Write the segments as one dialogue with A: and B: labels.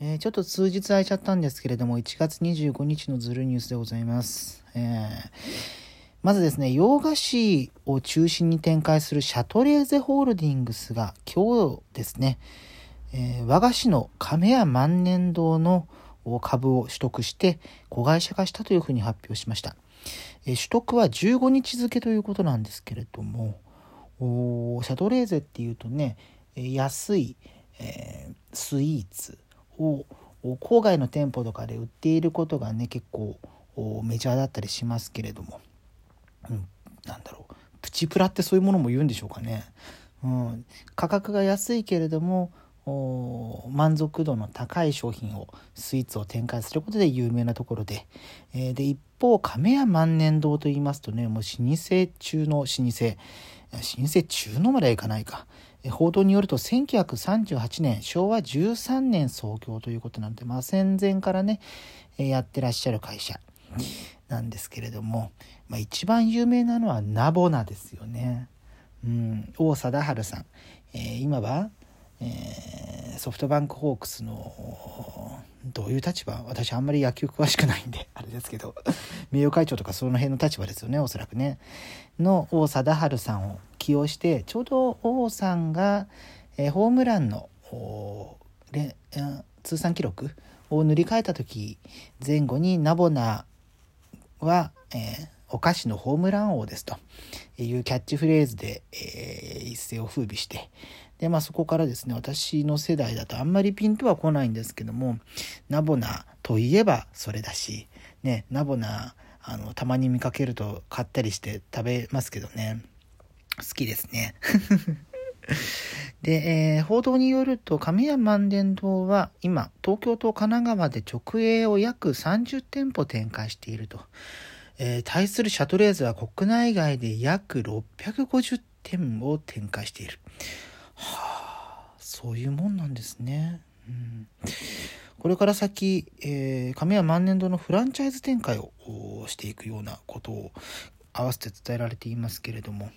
A: えー、ちょっと数日空いちゃったんですけれども、1月25日のズルニュースでございます。えー、まずですね、洋菓子を中心に展開するシャトレーゼホールディングスが今日ですね、えー、和菓子の亀屋万年堂の株を取得して子会社化したというふうに発表しました。え取得は15日付ということなんですけれども、シャトレーゼっていうとね、安い、えスイーツ、を郊外の店舗とかで売っていることがね結構メジャーだったりしますけれども、うん、なんだろう。プチプラってそういうものも言うんでしょうかね。うん、価格が安いけれども満足度の高い商品をスイーツを展開することで有名なところで,、えー、で一方亀屋万年堂といいますとねもう老舗中の老舗。老舗中のまではいかないか、報道によると1938年昭和13年創業ということなんで、まあ、戦前からねやってらっしゃる会社なんですけれども、まあ、一番有名なのはナボナですよね。うん、王貞治さん、えー、今は、ソフトバンクホークスのどういう立場？私あんまり野球詳しくないんで あれですけど名誉会長とかその辺の立場ですよねおそらくね。の王貞治さんを起用してちょうど王さんが、えー、ホームランの通算記録を塗り替えた時前後にナボナは、えー、お菓子のホームラン王ですというキャッチフレーズで、えー、一世を風靡してでまあそこからですね私の世代だとあんまりピンとは来ないんですけどもナボナといえばそれだしねナボナあのたまに見かけると買ったりして食べますけどね。好きですね。で、えー、報道によると亀屋万年堂は今東京と神奈川で直営を約30店舗展開していると、えー、対するシャトレーゼは国内外で約650店を展開している。そういうもんなんですね、うん、これから先、えー、亀屋万年堂のフランチャイズ展開をしていくようなことを合わせて伝えられていますけれども。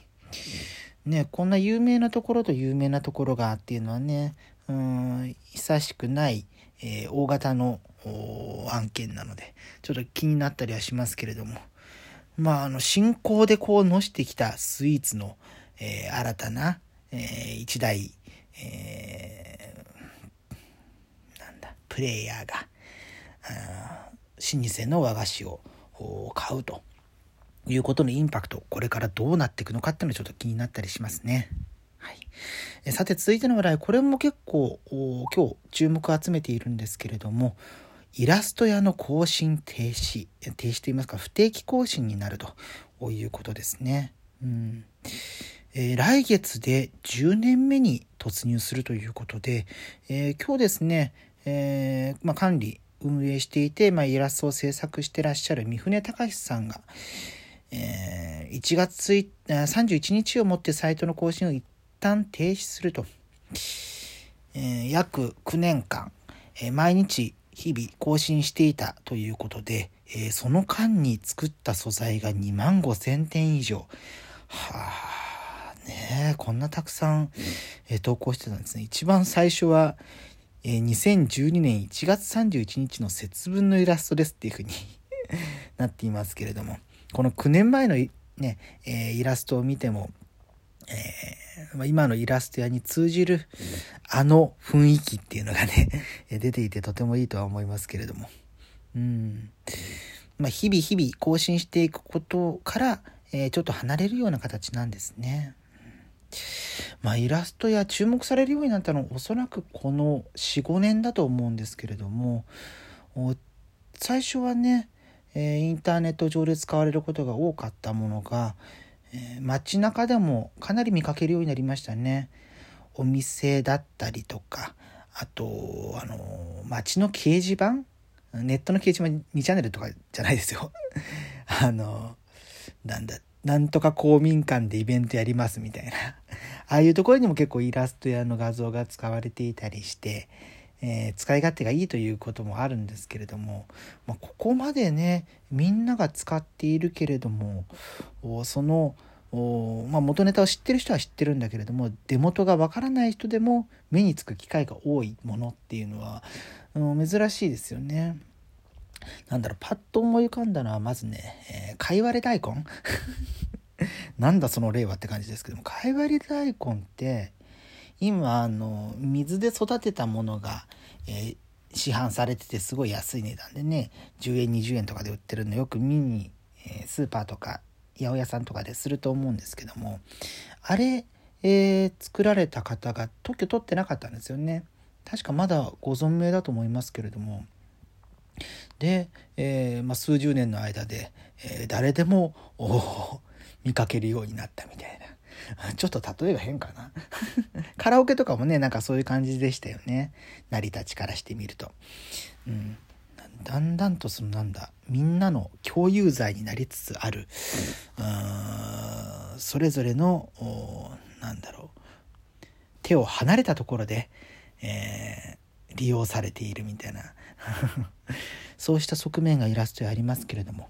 A: ね、こんな有名なところと有名なところがっていうのはね、うん、久しくない、えー、大型の案件なので、ちょっと気になったりはしますけれども、まあ、あの、進行でこう、のしてきたスイーツの、えー、新たな、えー、一大、えー、なんだ、プレイヤーが、老舗の和菓子を買うということのインパクト、これからどうなっていくのかっていうのはちょっと気になったりしますね。はい、さて続いての話題、これも結構今日注目を集めているんですけれども、イラスト屋の更新停止、停止といいますか不定期更新になるということですね。うんえー、来月で10年目に突入するということで、えー、今日ですね、えー、まあ、管理運営していて、まあ、イラストを制作してらっしゃる三船隆さんが、えー、1月31日をもってサイトの更新を一旦停止すると、えー、約9年間、えー、毎日日々更新していたということで、えー、その間に作った素材が2万5千点以上。はあ、ねこんなたくさん、えー、投稿してたんですね。一番最初は、えー、2012年1月31日の節分のイラストですっていうふうに なっていますけれども。この9年前のね、えー、イラストを見ても、えー、今のイラスト屋に通じるあの雰囲気っていうのがね 出ていてとてもいいとは思いますけれども。うん。まあ、日々日々更新していくことから、え、ちょっと離れるような形なんですね。まあ、イラストや注目されるようになったのはおそらくこの45年だと思うんですけれども最初はねえ、インターネット上で使われることが多かったものが、えー、街中でもかなり見かけるようになりましたね。お店だったりとか、あと、あの、街の掲示板ネットの掲示板2チャンネルとかじゃないですよ。あの、なんだ、なんとか公民館でイベントやりますみたいな。ああいうところにも結構イラストやの画像が使われていたりして、えー、使い勝手がいいということもあるんですけれども、まあ、ここまでねみんなが使っているけれどもそのまあ、元ネタを知ってる人は知ってるんだけれども出元がわからない人でも目につく機会が多いものっていうのは、うん、珍しいですよね。なんだろうパッと思い浮かんだのはまずね、えー、かいわれ大根なんだその例はって感じですけどもかいわれ大根って今あの水で育てたものが、えー、市販されててすごい安い値段でね10円20円とかで売ってるのよく見に、えー、スーパーとか八百屋さんとかですると思うんですけどもあれ、えー、作られた方が特許取ってなかったんですよね。確かまだご存命だと思いますけれども。で、えー、まあ、数十年の間で、えー、誰でも見かけるようになったみたいな。ちょっと例えが変かな。カラオケとかもねなんかそういう感じでしたよね。成り立ちからしてみると。うん。だんだんとそのなんだみんなの共有罪になりつつある。それぞれのなんだろう。手を離れたところで、えー、利用されているみたいな。そうした側面がイラストにありますけれども。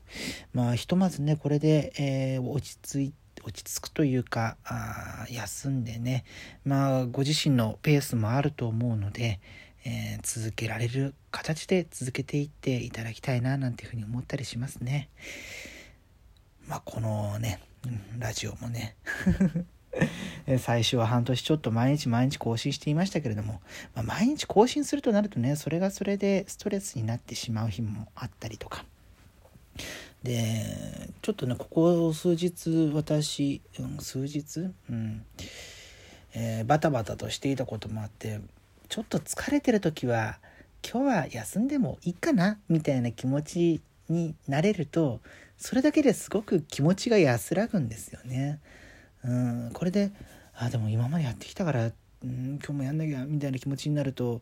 A: まあひとまずねこれで、えー、落ち着い落ち着くというかあ休んでね。まあご自身のペースもあると思うので、えー、続けられる形で続けていっていただきたいななんていうふうに思ったりしますね。まあこのね、ラジオもね。最初は半年ちょっと毎日毎日更新していましたけれども、まあ、毎日更新するとなるとねそれがそれでストレスになってしまう日もあったりとか。でちょっとねここ数日私、うん、数日、うん。えー、バタバタとしていたこともあってちょっと疲れてる時は今日は休んでもいいかな？みたいな気持ちになれるとそれだけですごく気持ちが安らぐんですよね。ん、これであでも今までやってきたから、うん、今日もやんなきゃみたいな気持ちになると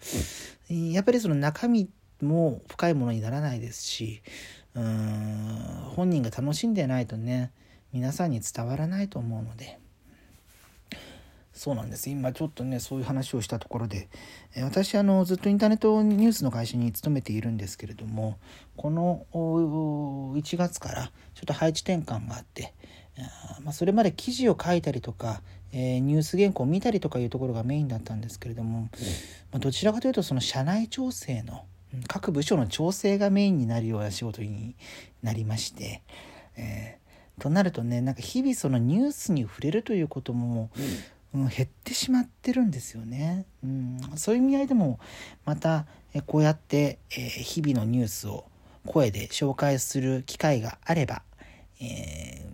A: やっぱりその中身も深いものにならないですしうん本人が楽しんでないとね皆さんに伝わらないと思うので。そうなんです。今ちょっとねそういう話をしたところで私あのずっとインターネットニュースの会社に勤めているんですけれどもこの1月からちょっと配置転換があってまあ、それまで記事を書いたりとか、えー、ニュース原稿を見たりとかいうところがメインだったんですけれども、まあ、どちらかというとその社内調整の各部署の調整がメインになるような仕事になりまして、えー、となるとねなんか日々そのニュースに触れるということも、うん、減ってしまってるんですよね、うん、そういう意味合いでもまたこうやって、えー、日々のニュースを声で紹介する機会があれば、えー、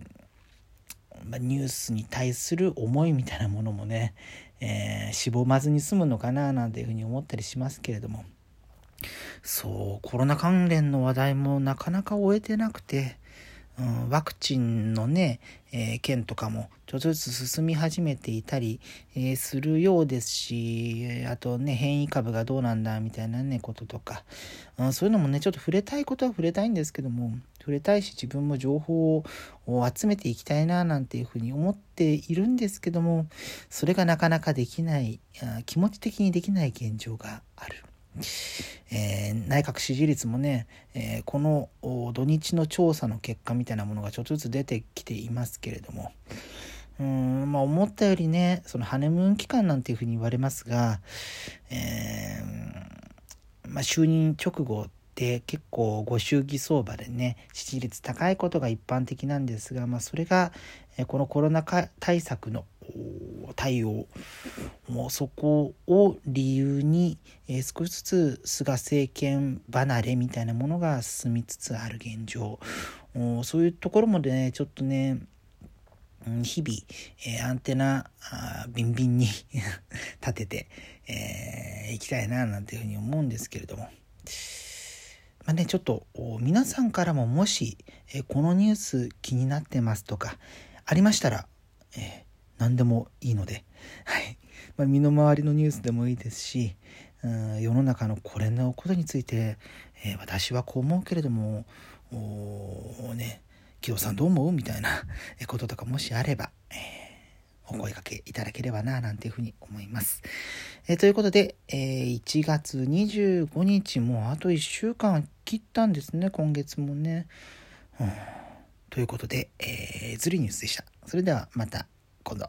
A: まニュースに対する思いみたいなものもね、えー、しぼまずに済むのかななんていうふうに思ったりしますけれども。そう、コロナ関連の話題もなかなか終えてなくて、うん、ワクチンのね、えー、件とかもちょっとずつ進み始めていたり、えー、するようですし、あとね、変異株がどうなんだみたいなね、こととか、うん、そういうのもね、ちょっと触れたいことは触れたいんですけども、触れたいし自分も情報を集めていきたいななんていうふうに思っているんですけども、それがなかなかできない、気持ち的にできない現状がある。えー、内閣支持率もね、えー、この土日の調査の結果みたいなものがちょっとずつ出てきていますけれどもうんまあ思ったよりねそのハネムーン期間なんていうふうに言われますが、えー、まあ、就任直後って結構ご祝儀相場でね支持率高いことが一般的なんですが、まあ、それがこのコロナ対策の対応もうそこを理由に、少しずつ菅政権離れみたいなものが進みつつある現状そういうところもねちょっとね日々、え、アンテナビンビンに 立ててい、えー、きたいななんていうふうに思うんですけれども。まあね、ちょっと皆さんからももし、えこのニュース気になってますとかありましたら、え何でもいいので、はい。まあ、身の回りのニュースでもいいですし、うん、世の中のこれのことについて、えー、私はこう思うけれどもおね木戸さんどう思う？みたいなこととかもしあれば、えー、お声かけいただければななんていうふうに思います。えー、ということで、えー、1月25日もあと1週間切ったんですね今月もね。うん、ということで、えー、ズリニュースでした。それではまた今度。